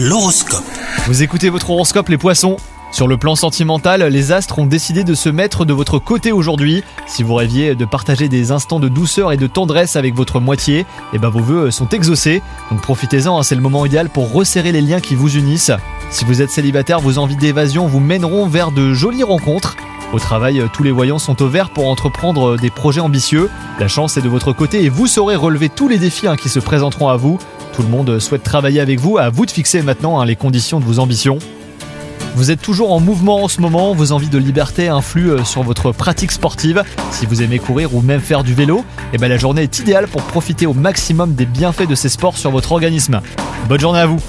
L'horoscope. Vous écoutez votre horoscope les poissons Sur le plan sentimental, les astres ont décidé de se mettre de votre côté aujourd'hui. Si vous rêviez de partager des instants de douceur et de tendresse avec votre moitié, eh ben vos vœux sont exaucés. Donc profitez-en, hein, c'est le moment idéal pour resserrer les liens qui vous unissent. Si vous êtes célibataire, vos envies d'évasion vous mèneront vers de jolies rencontres. Au travail, tous les voyants sont au vert pour entreprendre des projets ambitieux. La chance est de votre côté et vous saurez relever tous les défis hein, qui se présenteront à vous. Tout le monde souhaite travailler avec vous, à vous de fixer maintenant hein, les conditions de vos ambitions. Vous êtes toujours en mouvement en ce moment, vos envies de liberté influent euh, sur votre pratique sportive. Si vous aimez courir ou même faire du vélo, eh ben la journée est idéale pour profiter au maximum des bienfaits de ces sports sur votre organisme. Bonne journée à vous